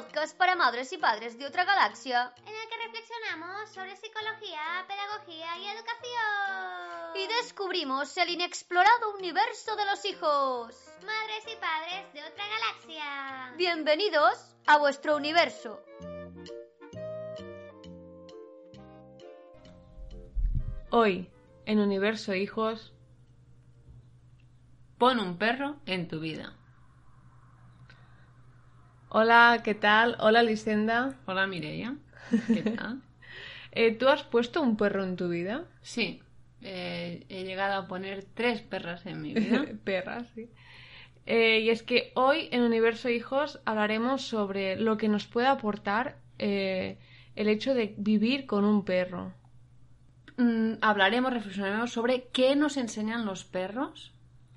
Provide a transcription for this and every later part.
podcast para madres y padres de otra galaxia en el que reflexionamos sobre psicología, pedagogía y educación. y descubrimos el inexplorado universo de los hijos. Madres y padres de otra galaxia. Bienvenidos a vuestro universo. Hoy, en Universo Hijos, Pon un perro en tu vida. Hola, ¿qué tal? Hola, Lisenda. Hola Mireia. ¿Qué tal? Eh, ¿Tú has puesto un perro en tu vida? Sí, eh, he llegado a poner tres perras en mi vida. Perra, sí. Eh, y es que hoy en Universo Hijos hablaremos sobre lo que nos puede aportar eh, el hecho de vivir con un perro. Mm, hablaremos, reflexionaremos sobre qué nos enseñan los perros.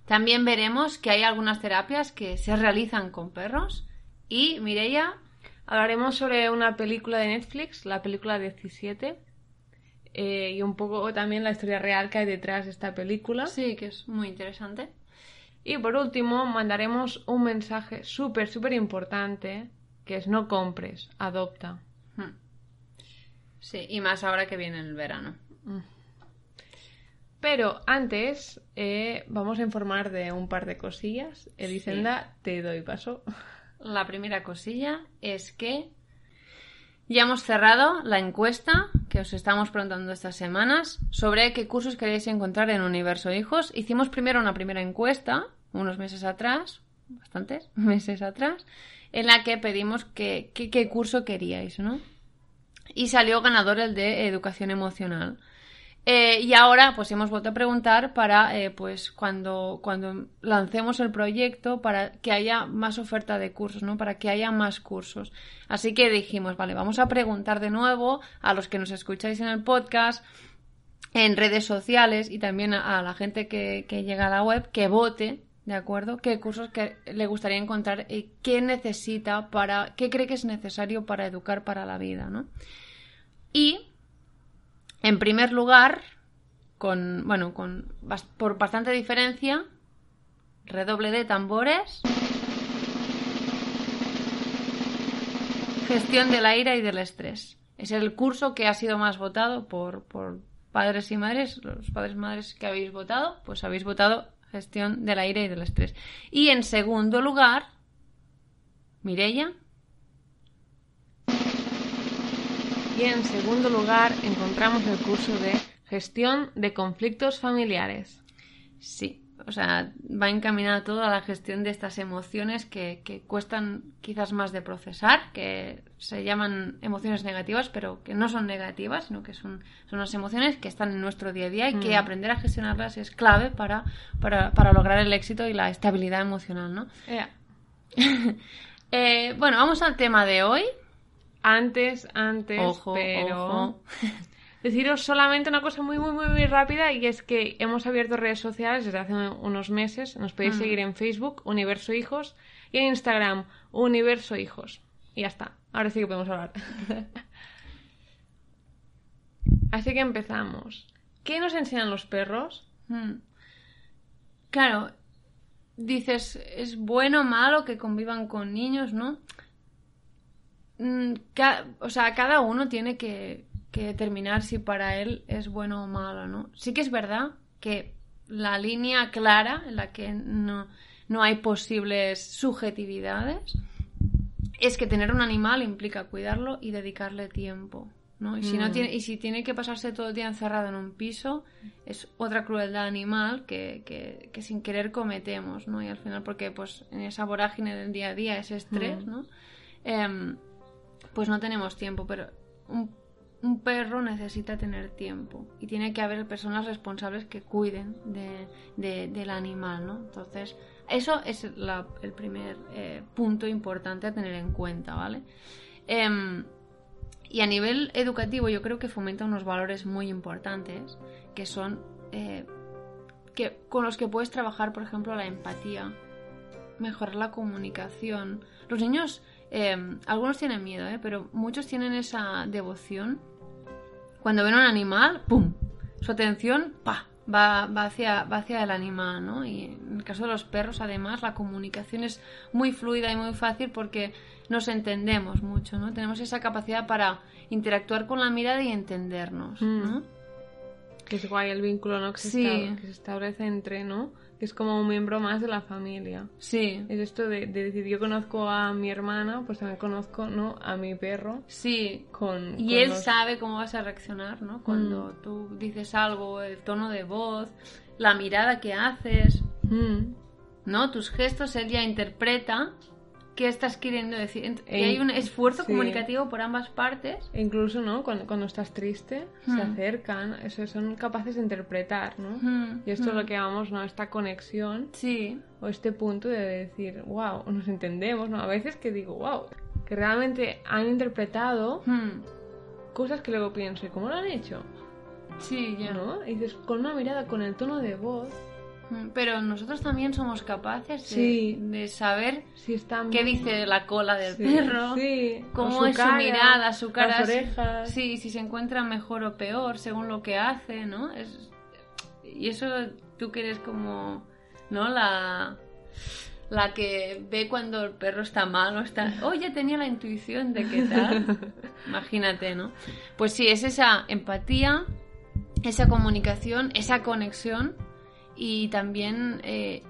También veremos que hay algunas terapias que se realizan con perros. Y Mireia, Hablaremos sobre una película de Netflix, la película 17, eh, y un poco también la historia real que hay detrás de esta película. sí, que es muy interesante. Y por último, mandaremos un mensaje súper, súper importante, que es no compres, adopta. Hmm. Sí, y más ahora que viene el verano. Pero antes, eh, vamos a informar de un par de cosillas. Elisenda, te doy paso. La primera cosilla es que ya hemos cerrado la encuesta que os estamos preguntando estas semanas sobre qué cursos queréis encontrar en Universo Hijos. Hicimos primero una primera encuesta unos meses atrás, bastantes meses atrás, en la que pedimos que, que- qué curso queríais, ¿no? Y salió ganador el de educación emocional. Eh, y ahora, pues hemos vuelto a preguntar para, eh, pues, cuando, cuando lancemos el proyecto, para que haya más oferta de cursos, ¿no? Para que haya más cursos. Así que dijimos, vale, vamos a preguntar de nuevo a los que nos escucháis en el podcast, en redes sociales y también a, la gente que, que llega a la web, que vote, ¿de acuerdo? ¿Qué cursos que le gustaría encontrar y qué necesita para, qué cree que es necesario para educar para la vida, ¿no? Y en primer lugar, con, bueno, con, por bastante diferencia, redoble de tambores, gestión de la ira y del estrés. Es el curso que ha sido más votado por, por padres y madres, los padres y madres que habéis votado, pues habéis votado gestión de la ira y del estrés. Y en segundo lugar, Mireia, Y en segundo lugar, encontramos el curso de gestión de conflictos familiares. Sí, o sea, va encaminada todo a la gestión de estas emociones que, que cuestan quizás más de procesar, que se llaman emociones negativas, pero que no son negativas, sino que son, son unas emociones que están en nuestro día a día y que Mm. aprender a gestionarlas es clave para, para, para lograr el éxito y la estabilidad emocional, ¿no? Eh, bueno, vamos al tema de hoy. Antes, antes, Ojo, pero... ojo. Deciros solamente una cosa muy, muy, muy, muy rápida y es que hemos abierto redes sociales desde hace unos meses. Nos podéis Mm. seguir en Facebook, Universo Hijos, y en Instagram, Universo Hijos. Y ya está. Ahora sí que podemos hablar. Así que empezamos. ¿Qué nos enseñan los perros? Mm. Claro, dices, es bueno o malo que convivan con niños, ¿no? Mm, ca- o sea, cada uno tiene que, que determinar si para él es bueno o malo, ¿no? Sí que es verdad que la línea clara en la que no, no hay posibles subjetividades es que tener un animal implica cuidarlo y dedicarle tiempo, ¿no? Y si, no Mm. tiene, y si tiene que pasarse todo el día encerrado en un piso, es otra crueldad animal que, que, que sin querer cometemos, ¿no? Y al final, porque pues en esa vorágine del día a día, ese estrés, Mm. ¿no? Em, pues no tenemos tiempo, pero un, perro necesita tener tiempo y tiene que haber personas responsables que cuiden de, de- del animal, ¿no? Entonces, eso es el primer eh, punto importante a tener en cuenta, ¿vale? Em, y a nivel educativo yo creo que fomenta unos valores muy importantes que son eh, que, con los que puedes trabajar, por ejemplo, la empatía, mejorar la comunicación. Los niños, eh, algunos tienen miedo, ¿eh? pero muchos tienen esa devoción. Cuando ven un animal, ¡pum! Su atención, va hacia el animal, ¿no? Y en el caso de los perros, además, la comunicación es muy fluida y muy fácil porque nos entendemos mucho, ¿no? Tenemos esa capacidad para interactuar con la mirada y entendernos, ¿no? Mm. Que es guay el vínculo, ¿no? Que, se, que establece entre, ¿no? Que es como un miembro más de la familia. Sí, Es esto de, de decir, yo conozco a mi hermana, pues también conozco, ¿no? A mi perro sí. con... Y con él los- sabe cómo vas a reaccionar, ¿no? Cuando tú dices algo, el tono de voz, la mirada que haces, Mm. ¿no? Tus gestos, él ya interpreta qué estás queriendo decir. E- hay un esfuerzo sí. comunicativo por ambas partes. E incluso, ¿no? Cuando, cuando estás triste, se Mm. acercan, eso, son capaces de interpretar, ¿no? Mm, Y esto es mm. lo que llamamos, ¿no? Esta conexión Sí, o este punto de decir, wow, nos entendemos, ¿no? A veces que digo, wow, que realmente han interpretado Mm, cosas que luego pienso, ¿y cómo lo han hecho? sí, ya. ¿No? Y dices, con una mirada, con el tono de voz, Mm, Pero nosotros también somos capaces de, Sí. de saber qué dice la cola del Sí, perro, cómo su es cara, su mirada, su cara, las si- orejas. sí, si se encuentra mejor o peor según lo que hace, ¿no? Es, y eso tú que eres como, ¿no? La, la que ve cuando el perro está mal o está, oh, ya tenía la intuición de qué tal. Imagínate, ¿no? Pues sí, es esa empatía, esa comunicación, esa conexión y también eh,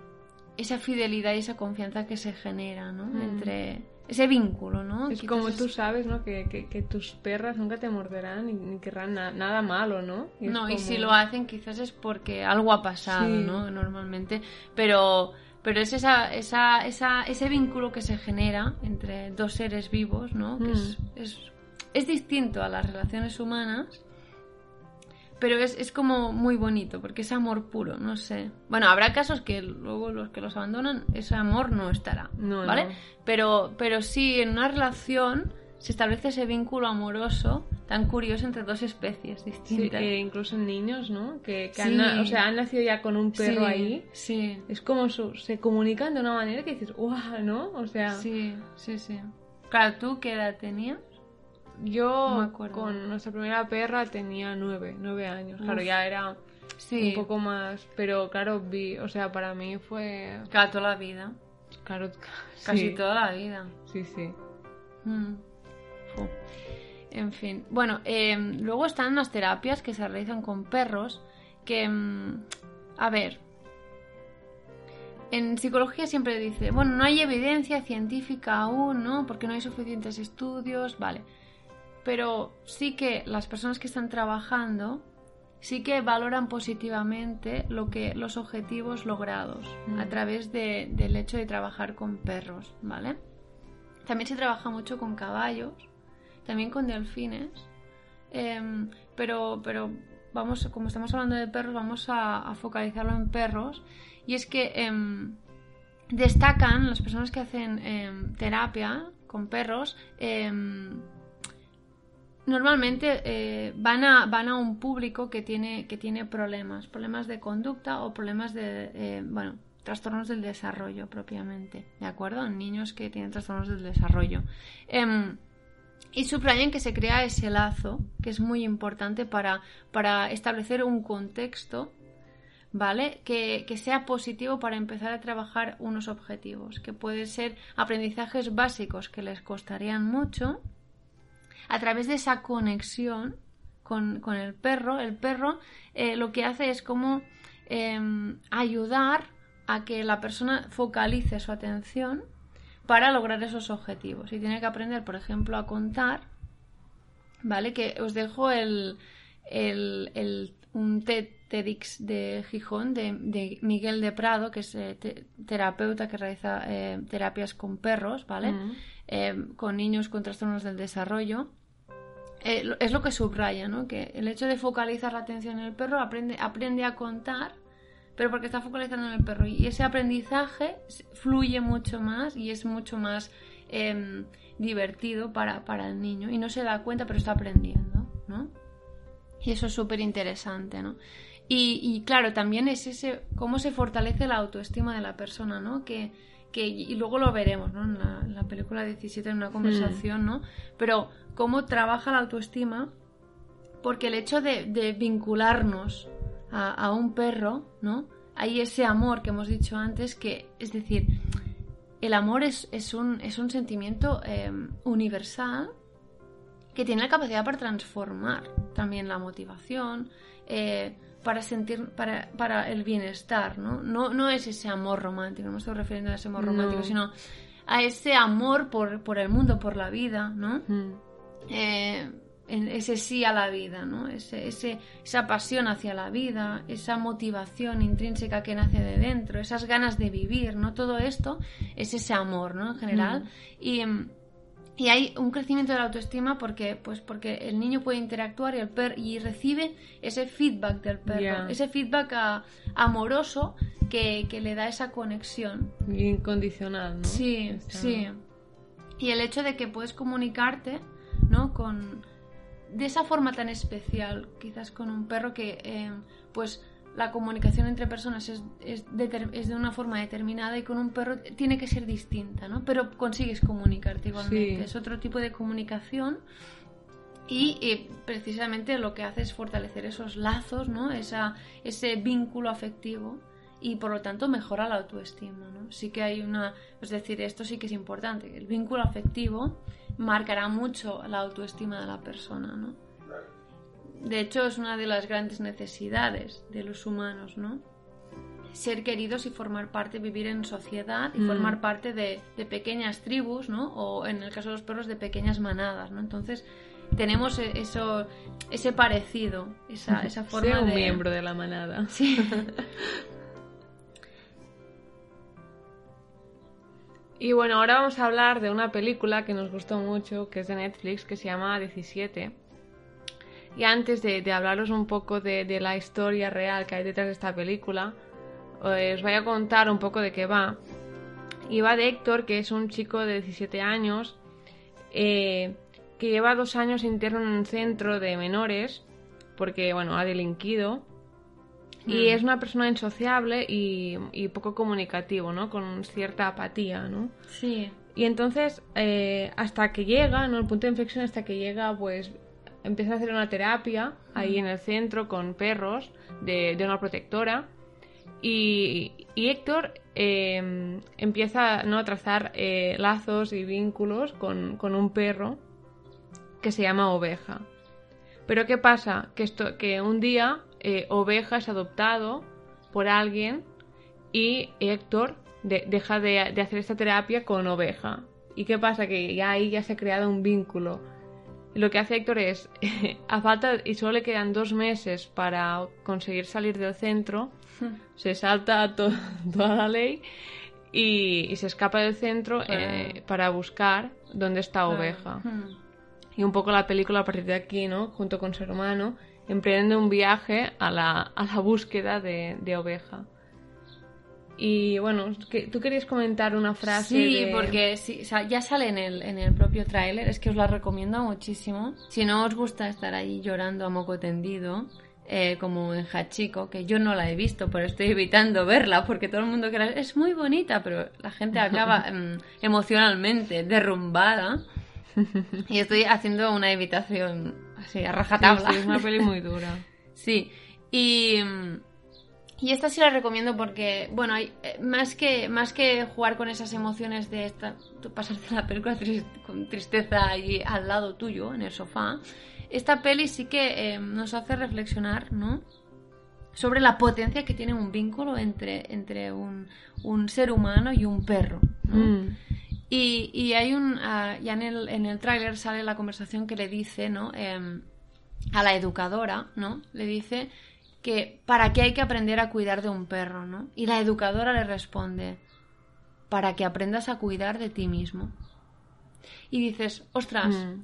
esa fidelidad y esa confianza que se genera, ¿no? Mm. Entre ese vínculo, ¿no? Es Quizás como tú sabes, ¿no? Que, que, que tus perras nunca te morderán ni, ni querrán na- nada malo, ¿no? Y No, y si lo hacen quizás es porque algo ha pasado, Sí. ¿no? Normalmente, pero pero es esa, esa, esa, ese vínculo que se genera entre dos seres vivos, ¿no? Que Mm. es, es, es distinto a las relaciones humanas, pero es, es como muy bonito, porque es amor puro, no sé. Bueno, habrá casos que luego los que los abandonan, ese amor no estará, No, ¿vale? no. Pero, pero sí, en una relación se establece ese vínculo amoroso tan curioso entre dos especies Sí, distintas. e incluso en niños, ¿no? Que, que Sí. han, o sea, han nacido ya con un perro Sí, ahí. Sí, Es como su- se comunican de una manera que dices, ¡guau! ¿no? O sea, sí, sí, sí. Claro, ¿tú qué edad tenías? Yo No con nuestra primera perra tenía nueve, nueve años. Claro, Uf. ya era Sí, un poco más, pero claro, vi, o sea, para mí fue, claro, toda la vida. claro, Casi sí, toda la vida. Sí, sí. Mm. En fin. Bueno, eh, luego están las terapias que se realizan con perros que... mm, a ver. En psicología siempre dice, bueno, no hay evidencia científica aún, ¿no? Porque no hay suficientes estudios, vale. Pero sí que las personas que están trabajando sí que valoran positivamente lo que los objetivos logrados Mm. a través de- del hecho de trabajar con perros, ¿vale? También se trabaja mucho con caballos, también con delfines, em, pero, pero vamos, como estamos hablando de perros, vamos a, a focalizarlo en perros. Y es que em, destacan las personas que hacen em, terapia con perros. Normalmente eh, van, a, van a un público que tiene, que tiene problemas, problemas de conducta o problemas de, eh, bueno, trastornos del desarrollo propiamente, ¿de acuerdo? Niños que tienen trastornos del desarrollo. Em, y subrayan que se crea ese lazo, que es muy importante para, para establecer un contexto, ¿vale? Que, que sea positivo para empezar a trabajar unos objetivos, que pueden ser aprendizajes básicos que les costarían mucho, a través de esa conexión con, con el perro, el perro eh, lo que hace es como em, ayudar a que la persona focalice su atención para lograr esos objetivos. Y tiene que aprender, por ejemplo, a contar, ¿vale? Que os dejo el, el, el- un TED- TEDx de Gijón de, de Miguel de Prado, que es eh, te- terapeuta que realiza eh, terapias con perros, ¿vale? Mm. eh, con niños con trastornos del desarrollo. Lo- es lo que subraya, ¿no? Que el hecho de focalizar la atención en el perro aprende, aprende a contar, pero porque está focalizando en el perro. Y ese aprendizaje fluye mucho más y es mucho más em, divertido para, para el niño. Y no se da cuenta, pero está aprendiendo, ¿no? Y eso es súper interesante, ¿no? Y, y claro, también es ese cómo se fortalece la autoestima de la persona, ¿no? Que, que y luego lo veremos, ¿no? En la, en la película 17 en una conversación, ¿no? Pero cómo trabaja la autoestima, porque el hecho de, de vincularnos a, a un perro, ¿no? Hay ese amor que hemos dicho antes que, es decir, el amor es, es, un, es un sentimiento eh, universal que tiene la capacidad para transformar también la motivación, eh, para sentir, para, para el bienestar, ¿no? ¿no? No es ese amor romántico, no me estoy refiriendo a ese amor No. romántico, sino a ese amor por, por el mundo, por la vida, ¿no? Mm. eh, ese sí a la vida, ¿no? Ese, ese- esa pasión hacia la vida, esa motivación intrínseca que nace de dentro, esas ganas de vivir, ¿no? Todo esto es ese amor, ¿no? En general. Mm, y hay un crecimiento de la autoestima porque, pues porque el niño puede interactuar y, el per y recibe ese feedback del perro, ese feedback a- amoroso que, que le da esa conexión. Incondicional, ¿no? Sí, Está- sí. Y el hecho de que puedes comunicarte, ¿no? Con de esa forma tan especial, quizás con un perro que, eh, pues, la comunicación entre personas es, es, de una forma determinada y con un perro tiene que ser distinta, ¿no? Pero consigues comunicarte igualmente. Sí. Es otro tipo de comunicación y eh, precisamente lo que hace es fortalecer esos lazos, ¿no? Esa, ese vínculo afectivo y por lo tanto mejora la autoestima, ¿no? Sí que hay una, es decir, esto sí que es importante, el vínculo afectivo marcará mucho la autoestima de la persona, ¿no? De hecho, es una de las grandes necesidades de los humanos, ¿no? Ser queridos y formar parte, vivir en sociedad y Mm. formar parte de, de pequeñas tribus, ¿no? O en el caso de los perros, de pequeñas manadas, ¿no? Entonces, tenemos e- eso, ese parecido, esa, esa forma Sea un de... miembro de la manada. Sí. Y bueno, ahora vamos a hablar de una película que nos gustó mucho, que es de Netflix, que se llama 17. Y antes de, de hablaros un poco de, de la historia real que hay detrás de esta película, eh, os voy a contar un poco de qué va. Y va de Héctor, que es un chico de 17 años, eh, que lleva dos años interno en un centro de menores, porque, bueno, ha delinquido. Y Mm. es una persona insociable y, y poco comunicativo, ¿no? Con cierta apatía, ¿no? Sí. Y entonces, eh, hasta que llega, ¿no? El punto de inflexión hasta que llega, pues empieza a hacer una terapia ahí en el centro con perros de, de una protectora. Y, y Héctor eh, empieza ¿no? a trazar eh, lazos y vínculos con, con un perro que se llama Oveja. Pero ¿qué pasa? Que, esto, que un día eh, Oveja es adoptado por alguien y Héctor de- deja de, de hacer esta terapia con Oveja. ¿Y qué pasa? Que ya ahí ya se ha creado un vínculo. Lo que hace Héctor es, a falta, y solo le quedan dos meses para conseguir salir del centro, se salta to- toda la ley y, y se escapa del centro eh, para buscar dónde está Oveja. Mm. Y un poco la película a partir de aquí, ¿no? Junto con su hermano, emprende un viaje a la, a la búsqueda de, de oveja. Y bueno, que- tú querías comentar una frase. Sí, de- porque sí, o sea, ya sale en el, en el propio tráiler, es que os la recomiendo muchísimo. Si no os gusta estar ahí llorando a moco tendido, eh, como en Hachiko, que yo no la he visto, pero estoy evitando verla, porque todo el mundo que la es muy bonita, pero la gente acaba mm, emocionalmente derrumbada. Y estoy haciendo una evitación así, a rajatabla. sí, es una peli muy dura. Sí, y, mm, y esta sí la recomiendo porque, bueno, hay, eh, más, que, más que jugar con esas emociones de esta, pasarte la película con tristeza ahí al lado tuyo, en el sofá, esta peli sí que eh, nos hace reflexionar, ¿no? Sobre la potencia que tiene un vínculo entre, entre un, un ser humano y un perro, ¿no? Mm, Y, y hay un. ah, ya en el, en el tráiler sale la conversación que le dice, ¿no? Em, a la educadora, ¿no? Le dice que para qué hay que aprender a cuidar de un perro, ¿no? Y la educadora le responde, para que aprendas a cuidar de ti mismo. Y dices, ostras, mm,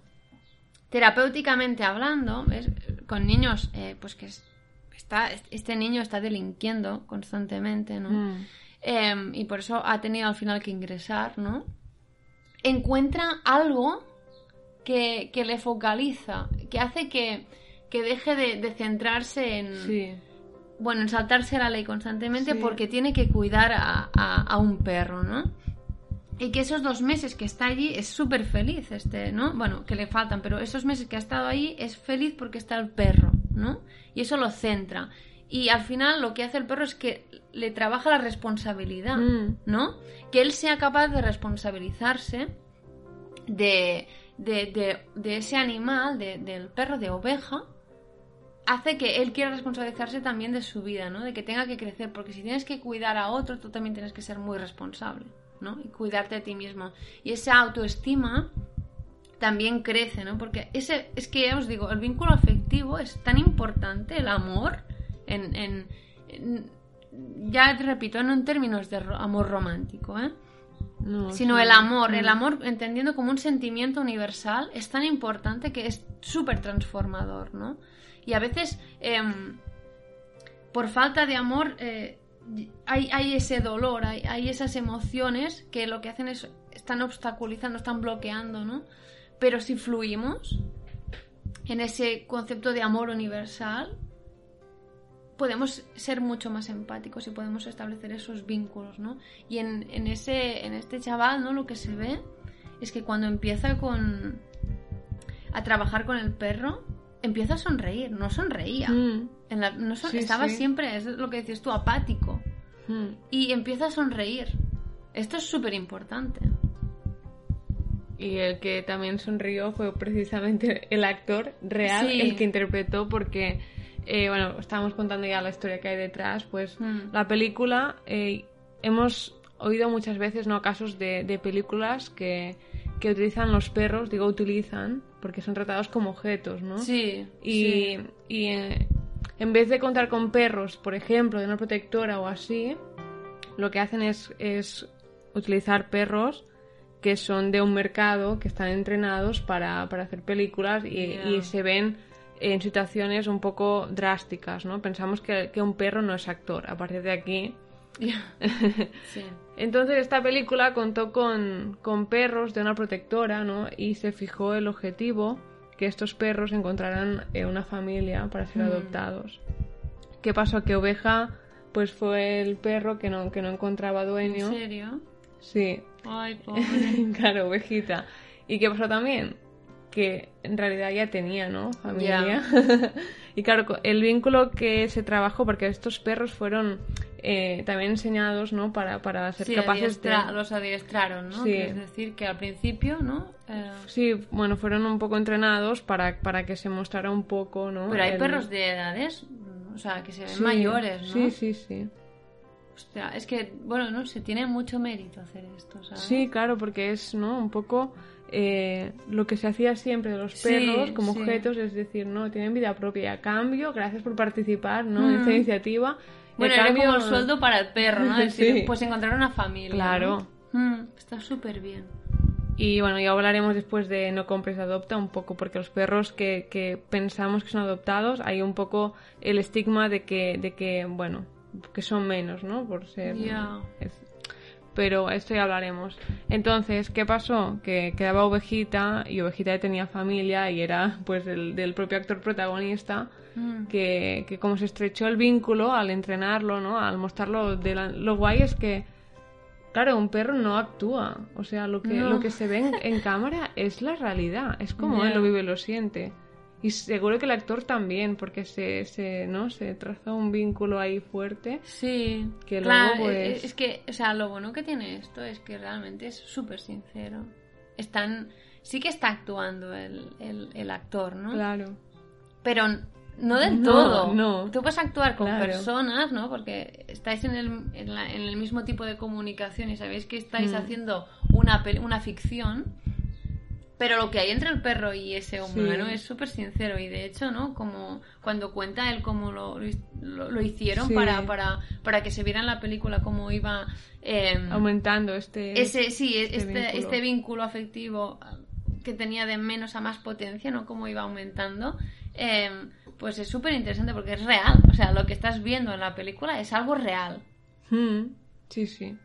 terapéuticamente hablando, ¿ves? con niños, eh, pues que es- está, este niño está delinquiendo constantemente, ¿no? mm. Em, y por eso ha tenido al final que ingresar, ¿no? Encuentra algo que, que le focaliza, que hace que, que deje de, de centrarse en, Sí. bueno, en saltarse la ley constantemente Sí. porque tiene que cuidar a, a- a un perro, ¿no? Y que esos dos meses que está allí es súper feliz, este, ¿no? Bueno, que le faltan, pero esos meses que ha estado ahí es feliz porque está el perro, ¿no? Y eso lo centra. y al final lo que hace el perro es que le trabaja la responsabilidad, Mm. ¿no? Que él sea capaz de responsabilizarse de, de, de- de ese animal, de- del perro de oveja, hace que él quiera responsabilizarse también de su vida, ¿no? De que tenga que crecer, porque si tienes que cuidar a otro, tú también tienes que ser muy responsable, ¿no? Y cuidarte a ti mismo. Y esa autoestima también crece, ¿no? Porque ese, es que ya os digo, el vínculo afectivo es tan importante, el amor, en, en- en- ya te repito, no en términos de amor romántico, ¿eh? No, sino sí. el amor, el amor entendiendo como un sentimiento universal es tan importante que es súper transformador, ¿no? Y a veces, em, por falta de amor, eh, hay, hay ese dolor, hay, hay esas emociones que lo que hacen es, están obstaculizando, están bloqueando, ¿no? Pero si fluimos en ese concepto de amor universal, podemos ser mucho más empáticos y podemos establecer esos vínculos, ¿no? Y en, en ese, en este chaval, ¿no? Lo que se ve es que cuando empieza con a trabajar con el perro, empieza a sonreír, no sonreía. Mm, En la- no son- Sí, estaba sí. siempre, es lo que decías tú, apático. mm. Y empieza a sonreír. Esto es súper importante. Y el que también sonrió fue precisamente el actor real, Sí. el que interpretó, porque, eh, bueno, estábamos contando ya la historia que hay detrás, pues Mm. la película, eh, hemos oído muchas veces, ¿no? Casos de, de películas que, que utilizan los perros, digo utilizan, porque son tratados como objetos, ¿no? Sí. Y, sí. y, eh, en vez de contar con perros, por ejemplo, de una protectora o así, lo que hacen es, es utilizar perros que son de un mercado, que están entrenados para, para hacer películas y, se ven en situaciones un poco drásticas, ¿no? Pensamos que, que un perro no es actor. A partir de aquí, sí. Entonces esta película contó con, con perros de una protectora, ¿no? Y se fijó el objetivo que estos perros encontraran eh, una familia para ser Mm. adoptados. ¿Qué pasó? Que Oveja pues fue el perro que no, que no encontraba ¿En dueño. serio? Sí, Ay, pobre. claro, Ovejita. ¿Y qué pasó también? Que en realidad ya tenía, ¿no? Familia. y claro, el vínculo que se trabajó, porque estos perros fueron eh, también enseñados, ¿no? Para, para ser Sí, capaces adiestra- de... los adiestraron, ¿no? Sí. Es decir, que al principio, ¿no? Eh, Sí, bueno, fueron un poco entrenados para, para que se mostrara un poco, ¿no? Pero hay El- perros de edades, o sea, que se ven Sí, mayores, ¿no? Sí, sí, sí. Hostia, es que, bueno, no sé, tiene mucho mérito hacer esto, ¿sabes? Sí, claro, porque es, ¿no? Un poco eh, lo que se hacía siempre de los Sí, perros como sí. objetos, es decir, no, tienen vida propia. A cambio, gracias por participar, ¿no? En Mm. esta iniciativa. Bueno, era cambio- como el sueldo para el perro, ¿no? Decir, Sí. pues encontrar una familia. Claro. ¿no? Mm, está súper bien. Y bueno, ya hablaremos después de No compres, adopta un poco, porque los perros que, que pensamos que son adoptados, hay un poco el estigma de que, de que bueno, que son menos, ¿no? Por ser... Ya. es- Pero esto ya hablaremos. Entonces, ¿qué pasó? Que quedaba Ovejita y Ovejita tenía familia y era pues el del propio actor protagonista Mm. que, que como se estrechó el vínculo al entrenarlo, ¿no? Al mostrarlo de la- lo guay es que claro, un perro no actúa, o sea, lo que No. lo que se ve en, en cámara es la realidad, es como él lo vive y lo siente. Y seguro que el actor también, porque se, se, ¿no? se traza un vínculo ahí fuerte. Sí, Que claro, luego, pues- es, es que, o sea, lo bueno que tiene esto es que realmente es súper sincero. Están, sí que está actuando el, el, el actor, ¿no? Claro. Pero no del No, todo. no. Tú puedes actuar con Claro. personas, ¿no? Porque estáis en el, en, la- en el mismo tipo de comunicación y sabéis que estáis Mm. haciendo una, una ficción. Pero lo que hay entre el perro y ese humano Sí. es súper sincero. Y de hecho, ¿no? Como cuando cuenta él cómo lo, lo, lo hicieron Sí. para, para, para que se viera en la película cómo iba. em, Aumentando este... ese sí este este, vínculo. este vínculo afectivo ah, que tenía de menos a más potencia no cómo iba aumentando eh, pues es súper interesante porque es real o sea lo que estás viendo en la película es algo real Mm, sí, sí.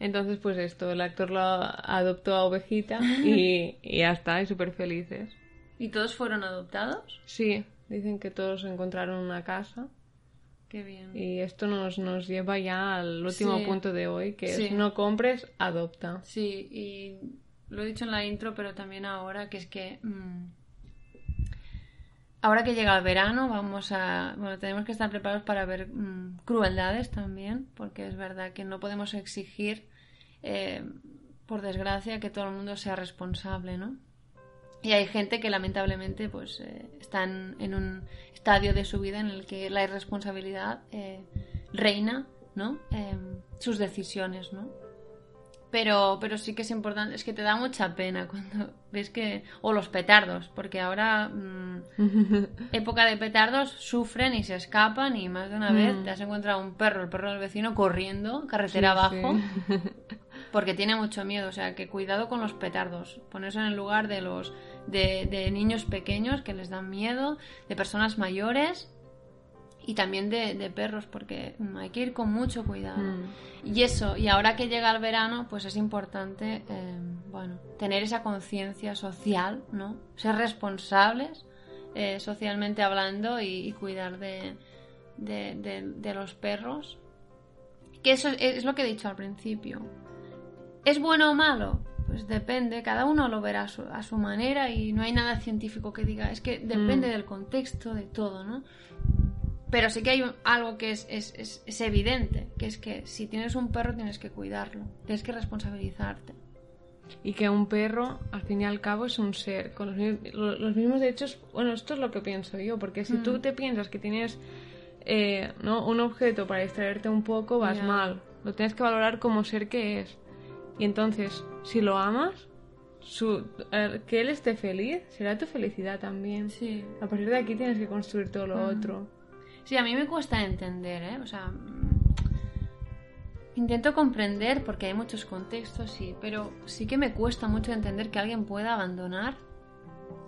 Entonces, pues esto, el actor lo adoptó a Ovejita y, y ya está, y súper felices. y todos fueron adoptados Sí, dicen que todos encontraron una casa qué bien y esto nos, nos lleva ya al último Sí. punto de hoy, que Sí. es no compres, adopta. sí y lo he dicho en la intro pero también ahora que es que mm, ahora que llega el verano, vamos a. Bueno, tenemos que estar preparados para ver mm, crueldades también, porque es verdad que no podemos exigir, eh, por desgracia, que todo el mundo sea responsable, ¿no? Y hay gente que lamentablemente pues eh, en un estadio de su vida en el que la irresponsabilidad eh, reina, ¿no? Em, sus decisiones, ¿no? Pero, pero sí que es importante, es que te da mucha pena cuando ves que... O los petardos, porque ahora, mm, época de petardos, sufren y se escapan y más de una vez Mm. te has encontrado un perro, el perro del vecino, corriendo, carretera Sí, abajo, sí. porque tiene mucho miedo. O sea, que cuidado con los petardos. Ponerse en el lugar de los de, de niños pequeños que les dan miedo, de personas mayores y también de, de perros, porque mm, hay que ir con mucho cuidado. Mm. Y eso, y ahora que llega el verano, pues es importante, eh, bueno, tener esa conciencia social, ¿no? Ser responsables eh, socialmente hablando y, y cuidar de, de, de- de los perros. Que eso es, es lo que he dicho al principio. ¿Es bueno o malo? Pues depende, cada uno lo verá a su, a su manera y no hay nada científico que diga, es que depende Mm. del contexto, de todo, ¿no? Pero sí que hay algo que es, es- es- es evidente, que es que si tienes un perro tienes que cuidarlo, tienes que responsabilizarte. Y que un perro, al fin y al cabo, es un ser con los, los mismos derechos. Bueno, esto es lo que pienso yo, porque si Mm. tú te piensas que tienes eh, ¿no? un objeto para distraerte un poco, vas mal. Lo tienes que valorar como ser que es. Y entonces, si lo amas, su, que él esté feliz será tu felicidad también. Sí. A partir de aquí tienes que construir todo lo Mm. otro. Sí, a mí me cuesta entender, ¿eh? O sea, mm, intento comprender porque hay muchos contextos, sí, pero sí que me cuesta mucho entender que alguien pueda abandonar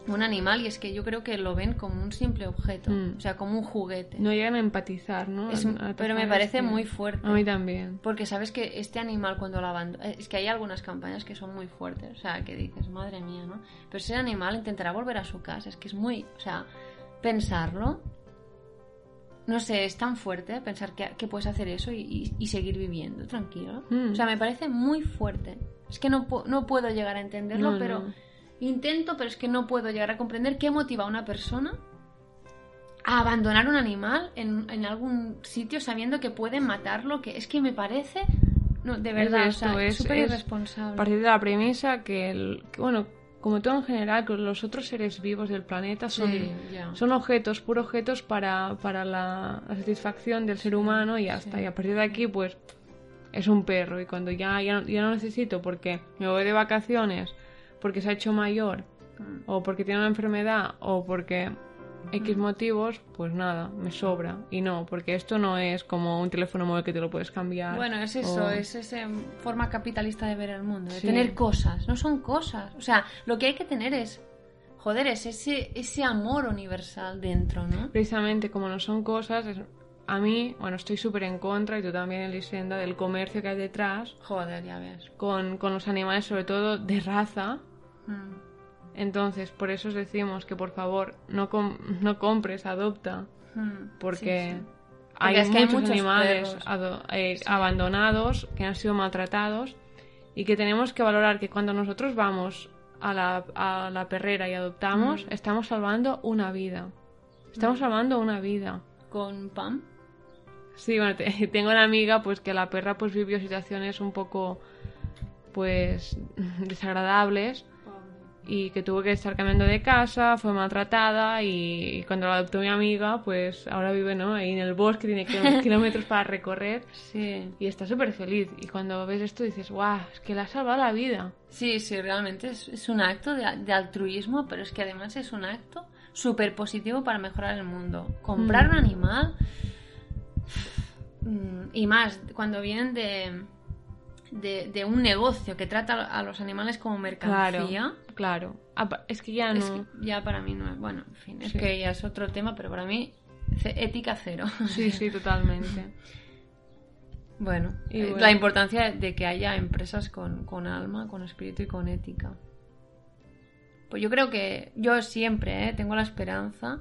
un animal y es que yo creo que lo ven como un simple objeto, Mm. o sea, como un juguete. No llegan a empatizar, ¿no? Es- A- a pero me parece este- muy fuerte. A mí también. Porque sabes que este animal cuando lo abandona... Es que hay algunas campañas que son muy fuertes, o sea, que dices, madre mía, ¿no? Pero ese animal intentará volver a su casa, es que es muy... O sea, pensarlo... No sé, es tan fuerte pensar que, que puedes hacer eso y, y- y seguir viviendo tranquilo. Mm. O sea, me parece muy fuerte. Es que no, no puedo llegar a entenderlo, No, pero no. intento, pero es que no puedo llegar a comprender qué motiva a una persona a abandonar un animal en, en algún sitio sabiendo que pueden matarlo, que es que me parece, no, de verdad, esto, o sea, es- súper es irresponsable. Partir de la premisa que, el, que, bueno, como todo en general, que los otros seres vivos del planeta son, Sí, son objetos, puros objetos para, para la, la satisfacción del ser humano y ya está. Y a partir de aquí, pues, es un perro. Y cuando ya, ya, ya no necesito porque me voy de vacaciones, porque se ha hecho mayor, Mm. o porque tiene una enfermedad, o porque X motivos, pues nada, me sobra. Y no, porque esto no es como un teléfono móvil que te lo puedes cambiar. Bueno, es eso, o- es esa forma capitalista de ver el mundo, de Sí. tener cosas, no son cosas. O sea, lo que hay que tener es, joder, es ese, ese amor universal dentro, ¿no? precisamente como no son cosas, es- a mí, bueno, estoy súper en contra, y tú también, Elisenda, del comercio que hay detrás Joder, ya ves. con, con los animales, sobre todo de raza. Mm. Entonces, por eso os decimos que por favor no, com- no compres, adopta, Mm. porque Sí, sí. hay, es que hay muchos, muchos animales eh, abandonados que han sido maltratados y que tenemos que valorar que cuando nosotros vamos a la, a la perrera y adoptamos, Mm. estamos salvando una vida. Estamos salvando una vida. Con Pam. Sí, bueno, te- tengo una amiga pues que la perra pues vivió situaciones un poco pues desagradables y que tuvo que estar cambiando de casa, fue maltratada y, y cuando la adoptó mi amiga pues ahora vive ¿no? ahí en el bosque, tiene kil- kilómetros para recorrer Sí. y está súper feliz y cuando ves esto dices, guau, es que le ha salvado la vida. Sí, sí, realmente es, es un acto de, de altruismo, pero es que además es un acto súper positivo para mejorar el mundo. Comprar Mm. un animal mm, y más cuando vienen de, de, de un negocio que trata a los animales como mercancía. claro. Apa- Es que ya no... Es que ya para mí no es. Bueno, en fin, es Sí. que ya es otro tema, pero para mí, ética cero. Sí, sí, totalmente. Bueno, Y eh, bueno. la importancia de que haya empresas con, con alma, con espíritu y con ética. Pues yo creo que yo siempre eh, tengo la esperanza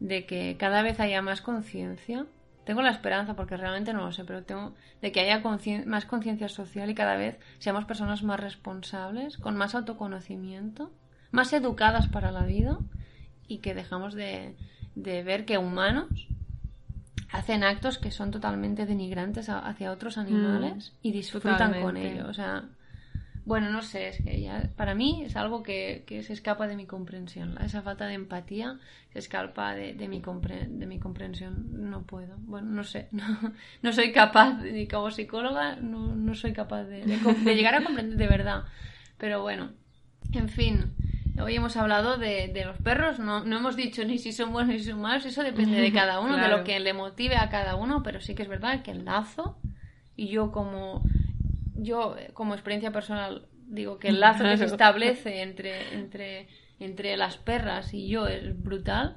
de que cada vez haya más conciencia. Tengo la esperanza, porque realmente no lo sé, pero tengo de que haya más conciencia social y cada vez seamos personas más responsables, con más autoconocimiento, más educadas para la vida y que dejamos de, de ver que humanos hacen actos que son totalmente denigrantes hacia otros animales y disfrutan con ello. O sea, bueno, no sé, es que ya para mí es algo que, que se escapa de mi comprensión. Esa falta de empatía se escapa de, de mi, compre- de mi comprensión. No puedo. Bueno, no sé. No, no soy capaz, ni como psicóloga, no, no soy capaz de, de com- de llegar a comprender de verdad. Pero bueno, en fin. Hoy hemos hablado de, de los perros, no, no hemos dicho ni si son buenos ni si son malos, eso depende de cada uno, de lo que le motive a cada uno, pero sí que es verdad que el lazo, y yo como, yo como experiencia personal digo que el lazo que se establece entre, entre, entre las perras y yo es brutal.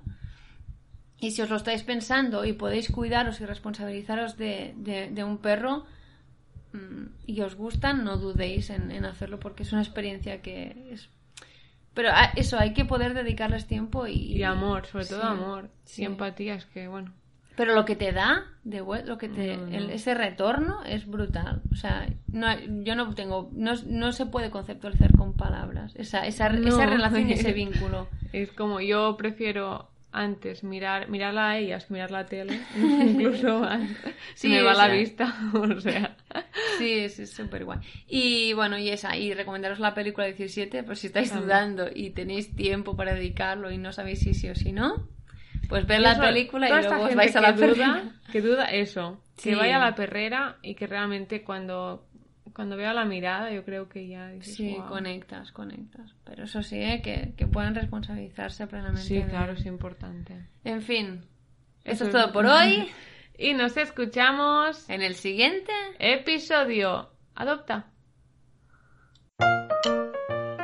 Y si os lo estáis pensando y podéis cuidaros y responsabilizaros de, de- de un perro mm, y os gustan, no dudéis en, en hacerlo porque es una experiencia que es... Pero a- eso, hay que poder dedicarles tiempo y... Y amor, sobre todo Sí, amor. sí. Y empatía, es que bueno. Pero lo que te da, de lo que te, No, no. el- ese retorno es brutal. O sea, no, yo no tengo, no, no se puede conceptualizar con palabras esa, esa, esa relación y ese vínculo. Es como yo prefiero antes mirar mirarla a ellas mirar la tele, incluso más. Sí, Si me va la sea. vista, o sea. Sí, es súper guay. Y bueno, y esa, y recomendaros la película 17, pues si estáis También. dudando y tenéis tiempo para dedicarlo y no sabéis si sí o si no, pues ver la película y luego os vais a la que duda, que duda eso, Sí. que vaya a la perrera y que realmente cuando cuando vea la mirada, yo creo que ya dices, Sí, conectas, conectas. Pero eso sí, ¿eh? que, que puedan responsabilizarse plenamente. Sí, de- claro, es importante. En fin, eso Eso es es. todo por hoy. Y nos escuchamos En el siguiente. episodio. Adopta.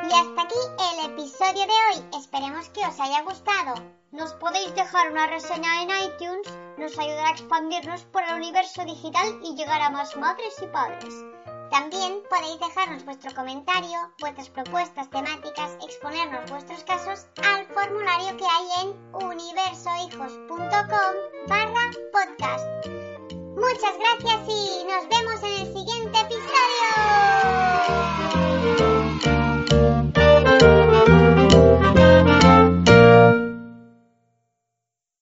Y hasta aquí el episodio de hoy. Esperemos que os haya gustado. Nos podéis dejar una reseña en iTunes. Nos ayudará a expandirnos por el universo digital y llegar a más madres y padres. También podéis dejarnos vuestro comentario, vuestras propuestas temáticas, exponernos vuestros casos al formulario que hay en universohijos.com barra podcast. Muchas gracias y nos vemos en el siguiente episodio.